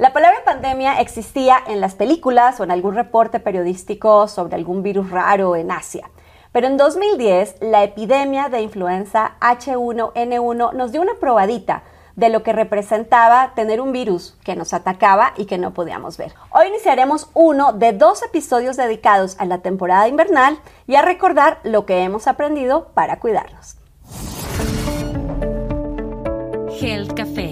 La palabra pandemia existía en las películas o en algún reporte periodístico sobre algún virus raro en Asia. Pero en 2010, la epidemia de influenza H1N1 nos dio una probadita de lo que representaba tener un virus que nos atacaba y que no podíamos ver. Hoy iniciaremos uno de dos episodios dedicados a la temporada invernal y a recordar lo que hemos aprendido para cuidarnos. Health Café,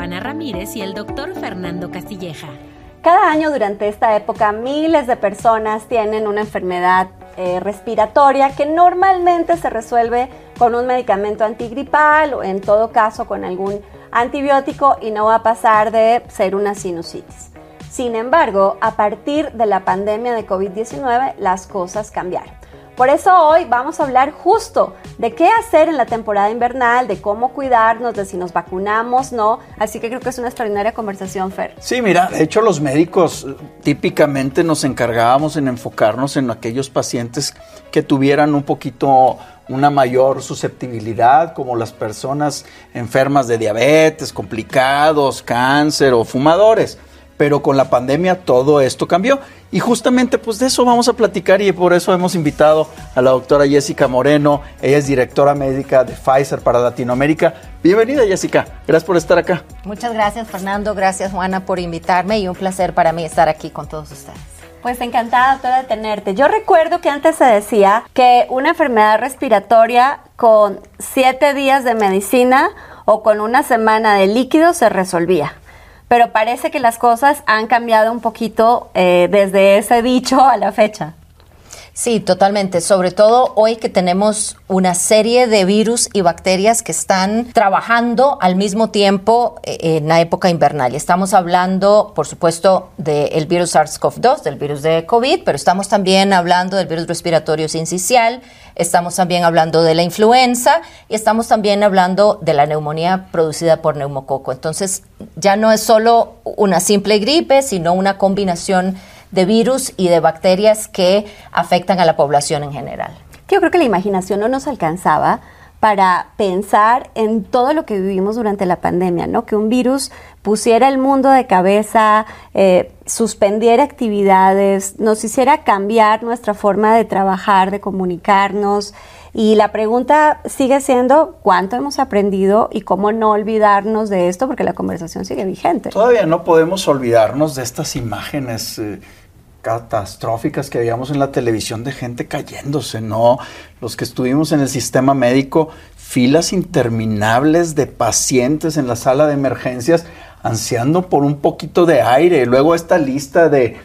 Juana Ramírez y el doctor Fernando Castilleja. Cada año durante esta época miles de personas tienen una enfermedad eh, respiratoria que normalmente se resuelve con un medicamento antigripal o en todo caso con algún antibiótico y no va a pasar de ser una sinusitis. Sin embargo, a partir de la pandemia de COVID-19 las cosas cambiaron. Por eso hoy vamos a hablar justo de qué hacer en la temporada invernal, de cómo cuidarnos, de si nos vacunamos, no. Así que creo que es una extraordinaria conversación, Fer. Sí, mira, de hecho los médicos eh, típicamente nos encargábamos en enfocarnos en aquellos pacientes que tuvieran un poquito una mayor susceptibilidad, como las personas enfermas de diabetes, complicados, cáncer o fumadores pero con la pandemia todo esto cambió. Y justamente pues de eso vamos a platicar y por eso hemos invitado a la doctora Jessica Moreno, ella es directora médica de Pfizer para Latinoamérica. Bienvenida Jessica, gracias por estar acá. Muchas gracias Fernando, gracias Juana por invitarme y un placer para mí estar aquí con todos ustedes. Pues encantada, doctora, de tenerte. Yo recuerdo que antes se decía que una enfermedad respiratoria con siete días de medicina o con una semana de líquido se resolvía pero parece que las cosas han cambiado un poquito eh, desde ese dicho a la fecha. Sí, totalmente. Sobre todo hoy que tenemos una serie de virus y bacterias que están trabajando al mismo tiempo eh, en la época invernal. Y estamos hablando, por supuesto, del virus SARS-CoV-2, del virus de COVID, pero estamos también hablando del virus respiratorio sincicial, estamos también hablando de la influenza y estamos también hablando de la neumonía producida por neumococo. Entonces, ya no es solo una simple gripe, sino una combinación de virus y de bacterias que afectan a la población en general. Yo creo que la imaginación no nos alcanzaba para pensar en todo lo que vivimos durante la pandemia, ¿no? Que un virus pusiera el mundo de cabeza, eh, suspendiera actividades, nos hiciera cambiar nuestra forma de trabajar, de comunicarnos. Y la pregunta sigue siendo cuánto hemos aprendido y cómo no olvidarnos de esto, porque la conversación sigue vigente. Todavía no podemos olvidarnos de estas imágenes. Eh, catastróficas que veíamos en la televisión de gente cayéndose, ¿no? Los que estuvimos en el sistema médico, filas interminables de pacientes en la sala de emergencias ansiando por un poquito de aire. Luego esta lista de,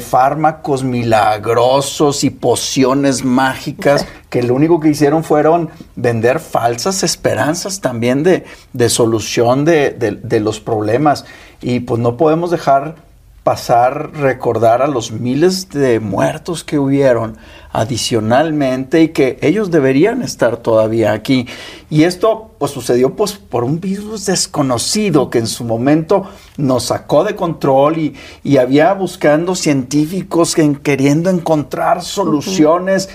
fármacos milagrosos y pociones mágicas que lo único que hicieron fueron vender falsas esperanzas también de, solución de, de los problemas. Y pues no podemos dejar pasar, recordar a los miles de muertos que hubieron adicionalmente y que ellos deberían estar todavía aquí. Y esto pues sucedió pues por un virus desconocido que en su momento nos sacó de control y, y había buscando científicos queriendo encontrar soluciones.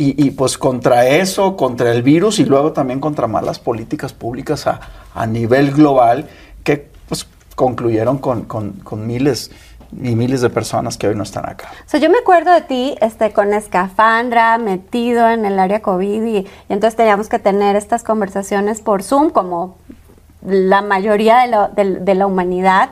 Y, pues contra eso, contra el virus y luego también contra malas políticas públicas a, a nivel global que pues concluyeron con, con, con miles y miles de personas que hoy no están acá. O sea, yo me acuerdo de ti este, con escafandra, metido en el área COVID y, entonces teníamos que tener estas conversaciones por Zoom como la mayoría de, la humanidad.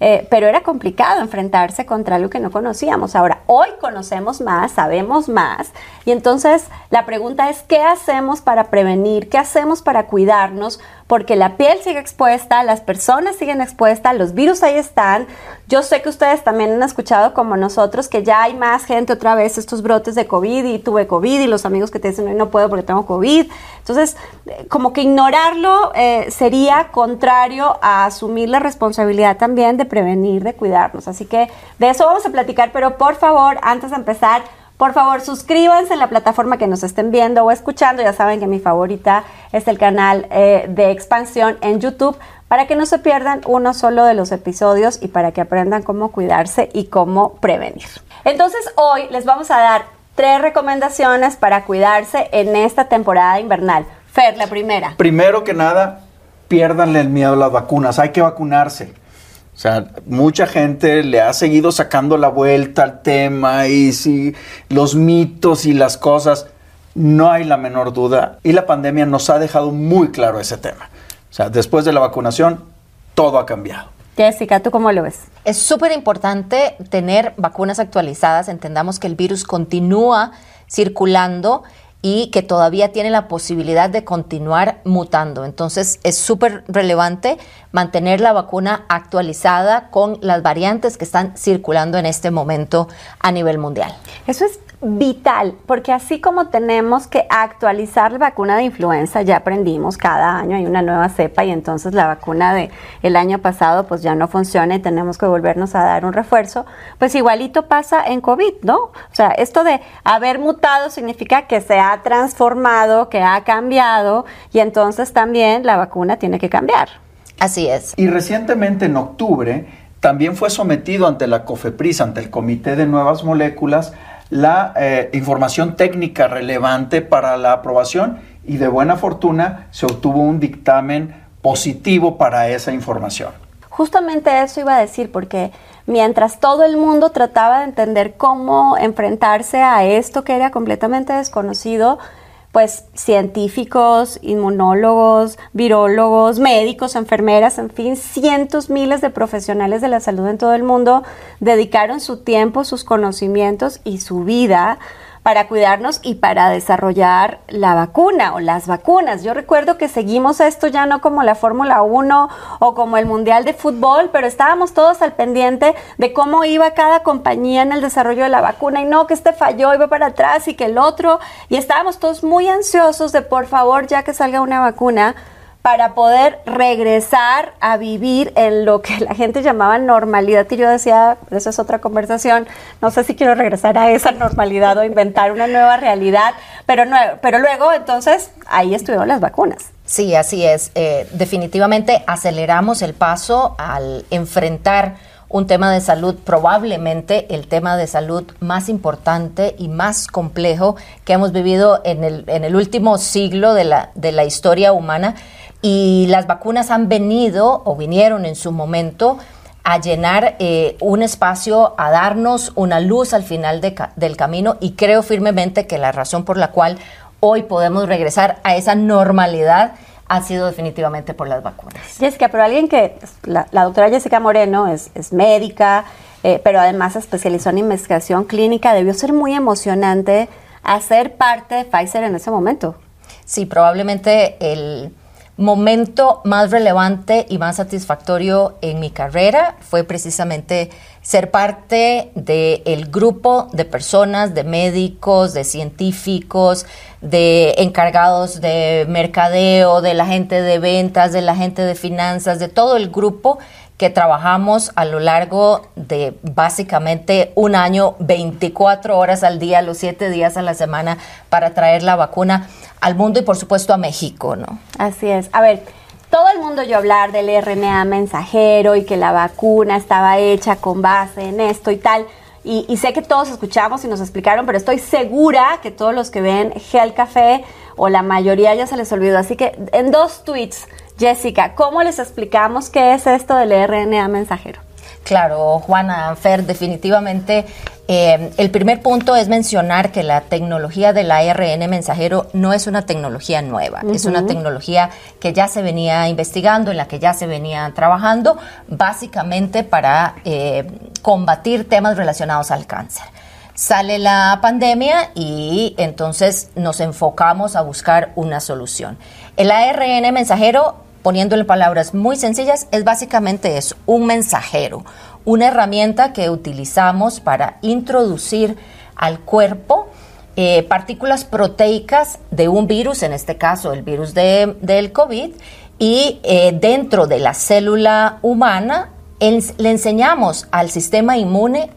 Eh, pero era complicado enfrentarse contra algo que no conocíamos. Ahora, hoy conocemos más, sabemos más, y entonces la pregunta es, ¿qué hacemos para prevenir? ¿Qué hacemos para cuidarnos? Porque la piel sigue expuesta, las personas siguen expuestas, los virus ahí están. Yo sé que ustedes también han escuchado como nosotros que ya hay más gente otra vez estos brotes de COVID y tuve COVID y los amigos que te dicen, no, puedo porque tengo COVID. Entonces, eh, como que ignorarlo eh, sería contrario a asumir la responsabilidad también de prevenir, de cuidarnos. Así que de eso vamos a platicar, pero por favor, antes de empezar, por favor, suscríbanse en la plataforma que nos estén viendo o escuchando. Ya saben que mi favorita es el canal eh, de expansión en YouTube para que no se pierdan uno solo de los episodios y para que aprendan cómo cuidarse y cómo prevenir. Entonces, hoy les vamos a dar tres recomendaciones para cuidarse en esta temporada invernal. Fer, la primera. Primero que nada, piérdanle el miedo a las vacunas. Hay que vacunarse. O sea, mucha gente le ha seguido sacando la vuelta al tema y si los mitos y las cosas, no hay la menor duda. Y la pandemia nos ha dejado muy claro ese tema. O sea, después de la vacunación, todo ha cambiado. Jessica, ¿tú cómo lo ves? Es súper importante tener vacunas actualizadas. Entendamos que el virus continúa circulando y que todavía tiene la posibilidad de continuar mutando. Entonces es súper relevante mantener la vacuna actualizada con las variantes que están circulando en este momento a nivel mundial. Eso es vital, porque así como tenemos que actualizar la vacuna de influenza, ya aprendimos, cada año hay una nueva cepa y entonces la vacuna de el año pasado pues ya no funciona y tenemos que volvernos a dar un refuerzo, pues igualito pasa en COVID, ¿no? O sea, esto de haber mutado significa que se ha transformado, que ha cambiado y entonces también la vacuna tiene que cambiar. Así es. Y recientemente en octubre también fue sometido ante la COFEPRIS, ante el Comité de Nuevas Moléculas, la eh, información técnica relevante para la aprobación y de buena fortuna se obtuvo un dictamen positivo para esa información. Justamente eso iba a decir, porque mientras todo el mundo trataba de entender cómo enfrentarse a esto que era completamente desconocido, pues científicos, inmunólogos, virólogos, médicos, enfermeras, en fin, cientos, miles de profesionales de la salud en todo el mundo dedicaron su tiempo, sus conocimientos y su vida para cuidarnos y para desarrollar la vacuna o las vacunas. Yo recuerdo que seguimos esto ya no como la Fórmula 1 o como el Mundial de Fútbol, pero estábamos todos al pendiente de cómo iba cada compañía en el desarrollo de la vacuna y no que este falló, iba para atrás y que el otro, y estábamos todos muy ansiosos de por favor ya que salga una vacuna para poder regresar a vivir en lo que la gente llamaba normalidad. Y yo decía, esa es otra conversación, no sé si quiero regresar a esa normalidad o inventar una nueva realidad, pero, no, pero luego entonces ahí estuvieron las vacunas. Sí, así es. Eh, definitivamente aceleramos el paso al enfrentar un tema de salud, probablemente el tema de salud más importante y más complejo que hemos vivido en el, en el último siglo de la, de la historia humana y las vacunas han venido o vinieron en su momento a llenar eh, un espacio, a darnos una luz al final del camino y creo firmemente que la razón por la cual hoy podemos regresar a esa normalidad ha sido definitivamente por las vacunas. Jessica, pero alguien que, la, doctora Jessica Moreno es, es médica, eh, pero además se especializó en investigación clínica, debió ser muy emocionante hacer parte de Pfizer en ese momento. Sí, probablemente el momento más relevante y más satisfactorio en mi carrera fue precisamente ser parte del grupo de personas, de médicos, de científicos, de encargados de mercadeo, de la gente de ventas, de la gente de finanzas, de todo el grupo que trabajamos a lo largo de básicamente un año, 24 horas al día, los 7 días a la semana para traer la vacuna al mundo y por supuesto a México, ¿no? Así es. A ver, todo el mundo oyó hablar del RNA mensajero y que la vacuna estaba hecha con base en esto y tal. Y, sé que todos escuchamos y nos explicaron, pero estoy segura que todos los que ven Gel Café o la mayoría ya se les olvidó. Así que en dos tweets, Jessica, ¿cómo les explicamos qué es esto del RNA mensajero? Claro, Juana, Fer, definitivamente eh, el primer punto es mencionar que la tecnología del ARN mensajero no es una tecnología nueva, es una tecnología que ya se venía investigando, en la que ya se venía trabajando, básicamente para eh, combatir temas relacionados al cáncer. Sale la pandemia y entonces nos enfocamos a buscar una solución. El ARN mensajero poniendo en palabras muy sencillas, es básicamente un mensajero, una herramienta que utilizamos para introducir al cuerpo eh, partículas proteicas de un virus, en este caso el virus del COVID, y eh, dentro de la célula humana le enseñamos al sistema inmune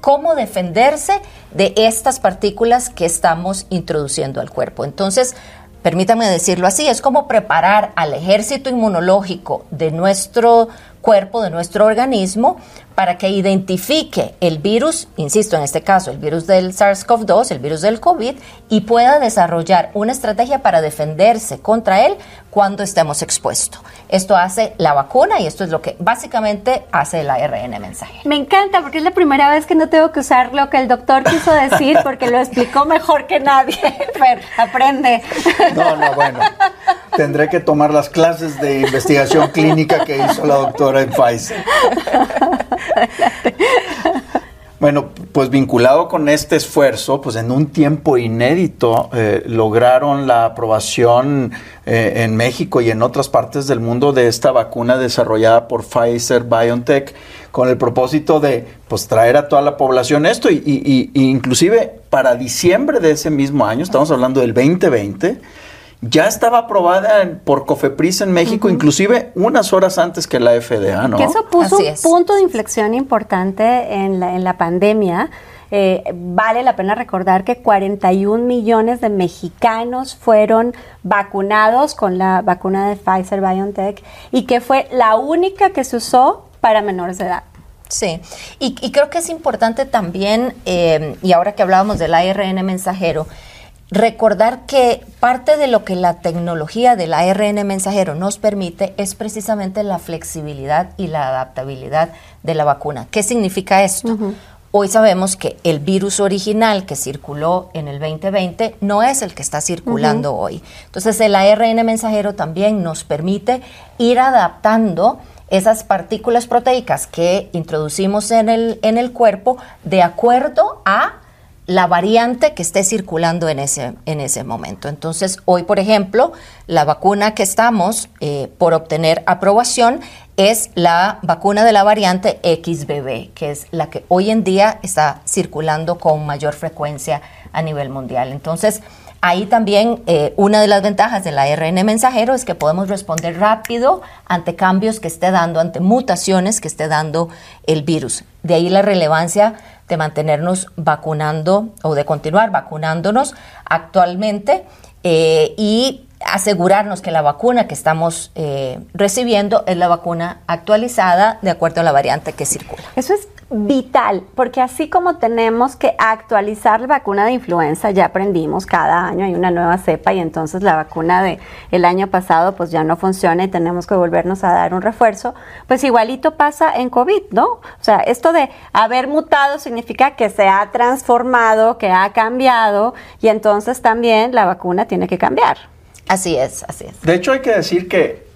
cómo defenderse de estas partículas que estamos introduciendo al cuerpo. Entonces, permítanme decirlo así, es como preparar al ejército inmunológico de nuestro cuerpo, de nuestro organismo, para que identifique el virus, insisto, en este caso, el virus del SARS-CoV-2, el virus del COVID, y pueda desarrollar una estrategia para defenderse contra él cuando estemos expuestos. Esto hace la vacuna y esto es lo que básicamente hace el ARN mensaje. Me encanta porque es la primera vez que no tengo que usar lo que el doctor quiso decir porque lo explicó mejor que nadie. Pero aprende. No, no, bueno. Tendré que tomar las clases de investigación clínica que hizo la doctora en Pfizer. Bueno, pues vinculado con este esfuerzo, pues en un tiempo inédito eh, lograron la aprobación eh, en México y en otras partes del mundo de esta vacuna desarrollada por Pfizer BioNTech con el propósito de pues traer a toda la población esto y, y inclusive para diciembre de ese mismo año, estamos hablando del 2020, ya estaba aprobada por Cofepris en México, inclusive unas horas antes que la FDA, ¿no? Que eso puso un punto de inflexión importante en la, en la pandemia. Eh, vale la pena recordar que 41 millones de mexicanos fueron vacunados con la vacuna de Pfizer BioNTech y que fue la única que se usó para menores de edad. Sí, y, creo que es importante también, eh, y ahora que hablábamos del ARN mensajero, recordar que parte de lo que la tecnología del ARN mensajero nos permite es precisamente la flexibilidad y la adaptabilidad de la vacuna. ¿Qué significa esto? Hoy sabemos que el virus original que circuló en el 2020 no es el que está circulando hoy. Entonces el ARN mensajero también nos permite ir adaptando esas partículas proteicas que introducimos en el, en el cuerpo de acuerdo a la variante que esté circulando en ese, en ese momento. Entonces, hoy, por ejemplo, la vacuna que estamos eh, por obtener aprobación es la vacuna de la variante XBB, que es la que hoy en día está circulando con mayor frecuencia a nivel mundial. Entonces, Ahí también eh, una de las ventajas del ARN mensajero es que podemos responder rápido ante cambios que esté dando, ante mutaciones que esté dando el virus. De ahí la relevancia de mantenernos vacunando o de continuar vacunándonos actualmente eh, y asegurarnos que la vacuna que estamos eh, recibiendo es la vacuna actualizada de acuerdo a la variante que circula. Eso es vital, porque así como tenemos que actualizar la vacuna de influenza, ya aprendimos, cada año hay una nueva cepa y entonces la vacuna de el año pasado pues ya no funciona y tenemos que volvernos a dar un refuerzo, pues igualito pasa en COVID, ¿no? O sea, esto de haber mutado significa que se ha transformado, que ha cambiado y entonces también la vacuna tiene que cambiar. Así es, así es. De hecho hay que decir que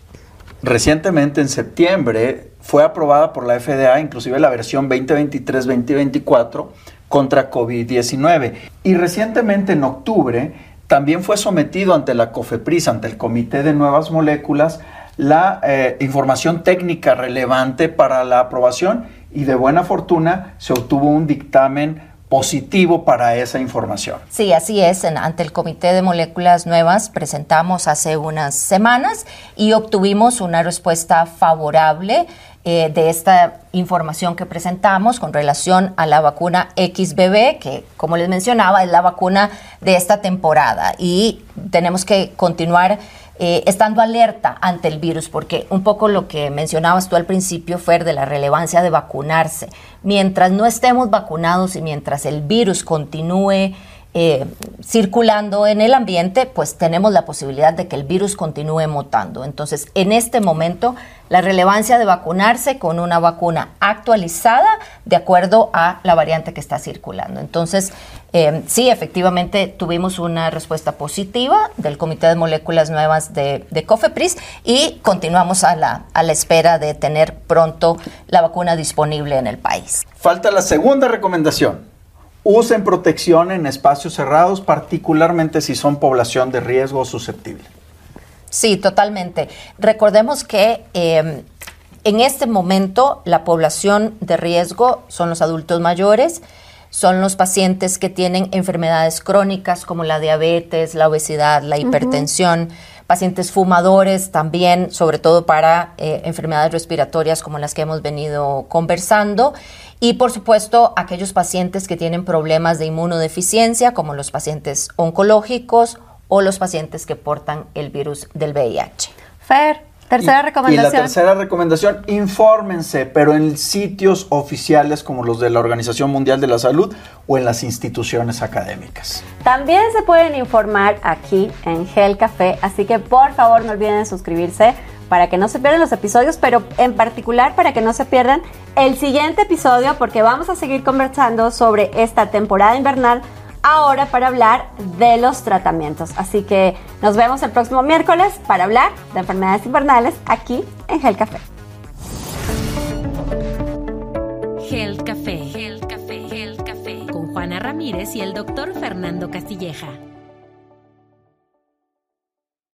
recientemente en septiembre fue aprobada por la FDA, inclusive la versión 2023-2024 contra COVID-19. Y recientemente en octubre también fue sometido ante la COFEPRIS, ante el Comité de Nuevas Moléculas, la eh, información técnica relevante para la aprobación y de buena fortuna se obtuvo un dictamen positivo para esa información. Sí, así es. ante el Comité de Moléculas Nuevas presentamos hace unas semanas y obtuvimos una respuesta favorable eh, de esta información que presentamos con relación a la vacuna XBB, que como les mencionaba es la vacuna de esta temporada y tenemos que continuar eh, estando alerta ante el virus, porque un poco lo que mencionabas tú al principio, fue de la relevancia de vacunarse. Mientras no estemos vacunados y mientras el virus continúe eh, circulando en el ambiente, pues tenemos la posibilidad de que el virus continúe mutando. Entonces, en este momento, la relevancia de vacunarse con una vacuna actualizada de acuerdo a la variante que está circulando. Entonces, eh, sí, efectivamente tuvimos una respuesta positiva del Comité de Moléculas Nuevas de, de COFEPRIS y continuamos a la, a la espera de tener pronto la vacuna disponible en el país. Falta la segunda recomendación usen protección en espacios cerrados, particularmente si son población de riesgo susceptible. Sí, totalmente. Recordemos que em, en este momento la población de riesgo son los adultos mayores, son los pacientes que tienen enfermedades crónicas como la diabetes, la obesidad, la hipertensión, pacientes fumadores también, sobre todo para eh, enfermedades respiratorias como las que hemos venido conversando y por supuesto, aquellos pacientes que tienen problemas de inmunodeficiencia, como los pacientes oncológicos o los pacientes que portan el virus del VIH. Fer, Tercera Y- recomendación. Y la tercera recomendación, infórmense, pero en sitios oficiales como los de la Organización Mundial de la Salud o en las instituciones académicas. También se pueden informar aquí en Gel Café, así que por favor no olviden suscribirse para que no se pierdan los episodios, pero en particular para que no se pierdan el siguiente episodio porque vamos a seguir conversando sobre esta temporada invernal ahora para hablar de los tratamientos. Así que nos vemos el próximo miércoles para hablar de enfermedades invernales aquí en Gel Café. Gel Café, Gel Café, Gel Café, con Juana Ramírez y el doctor Fernando Castilleja.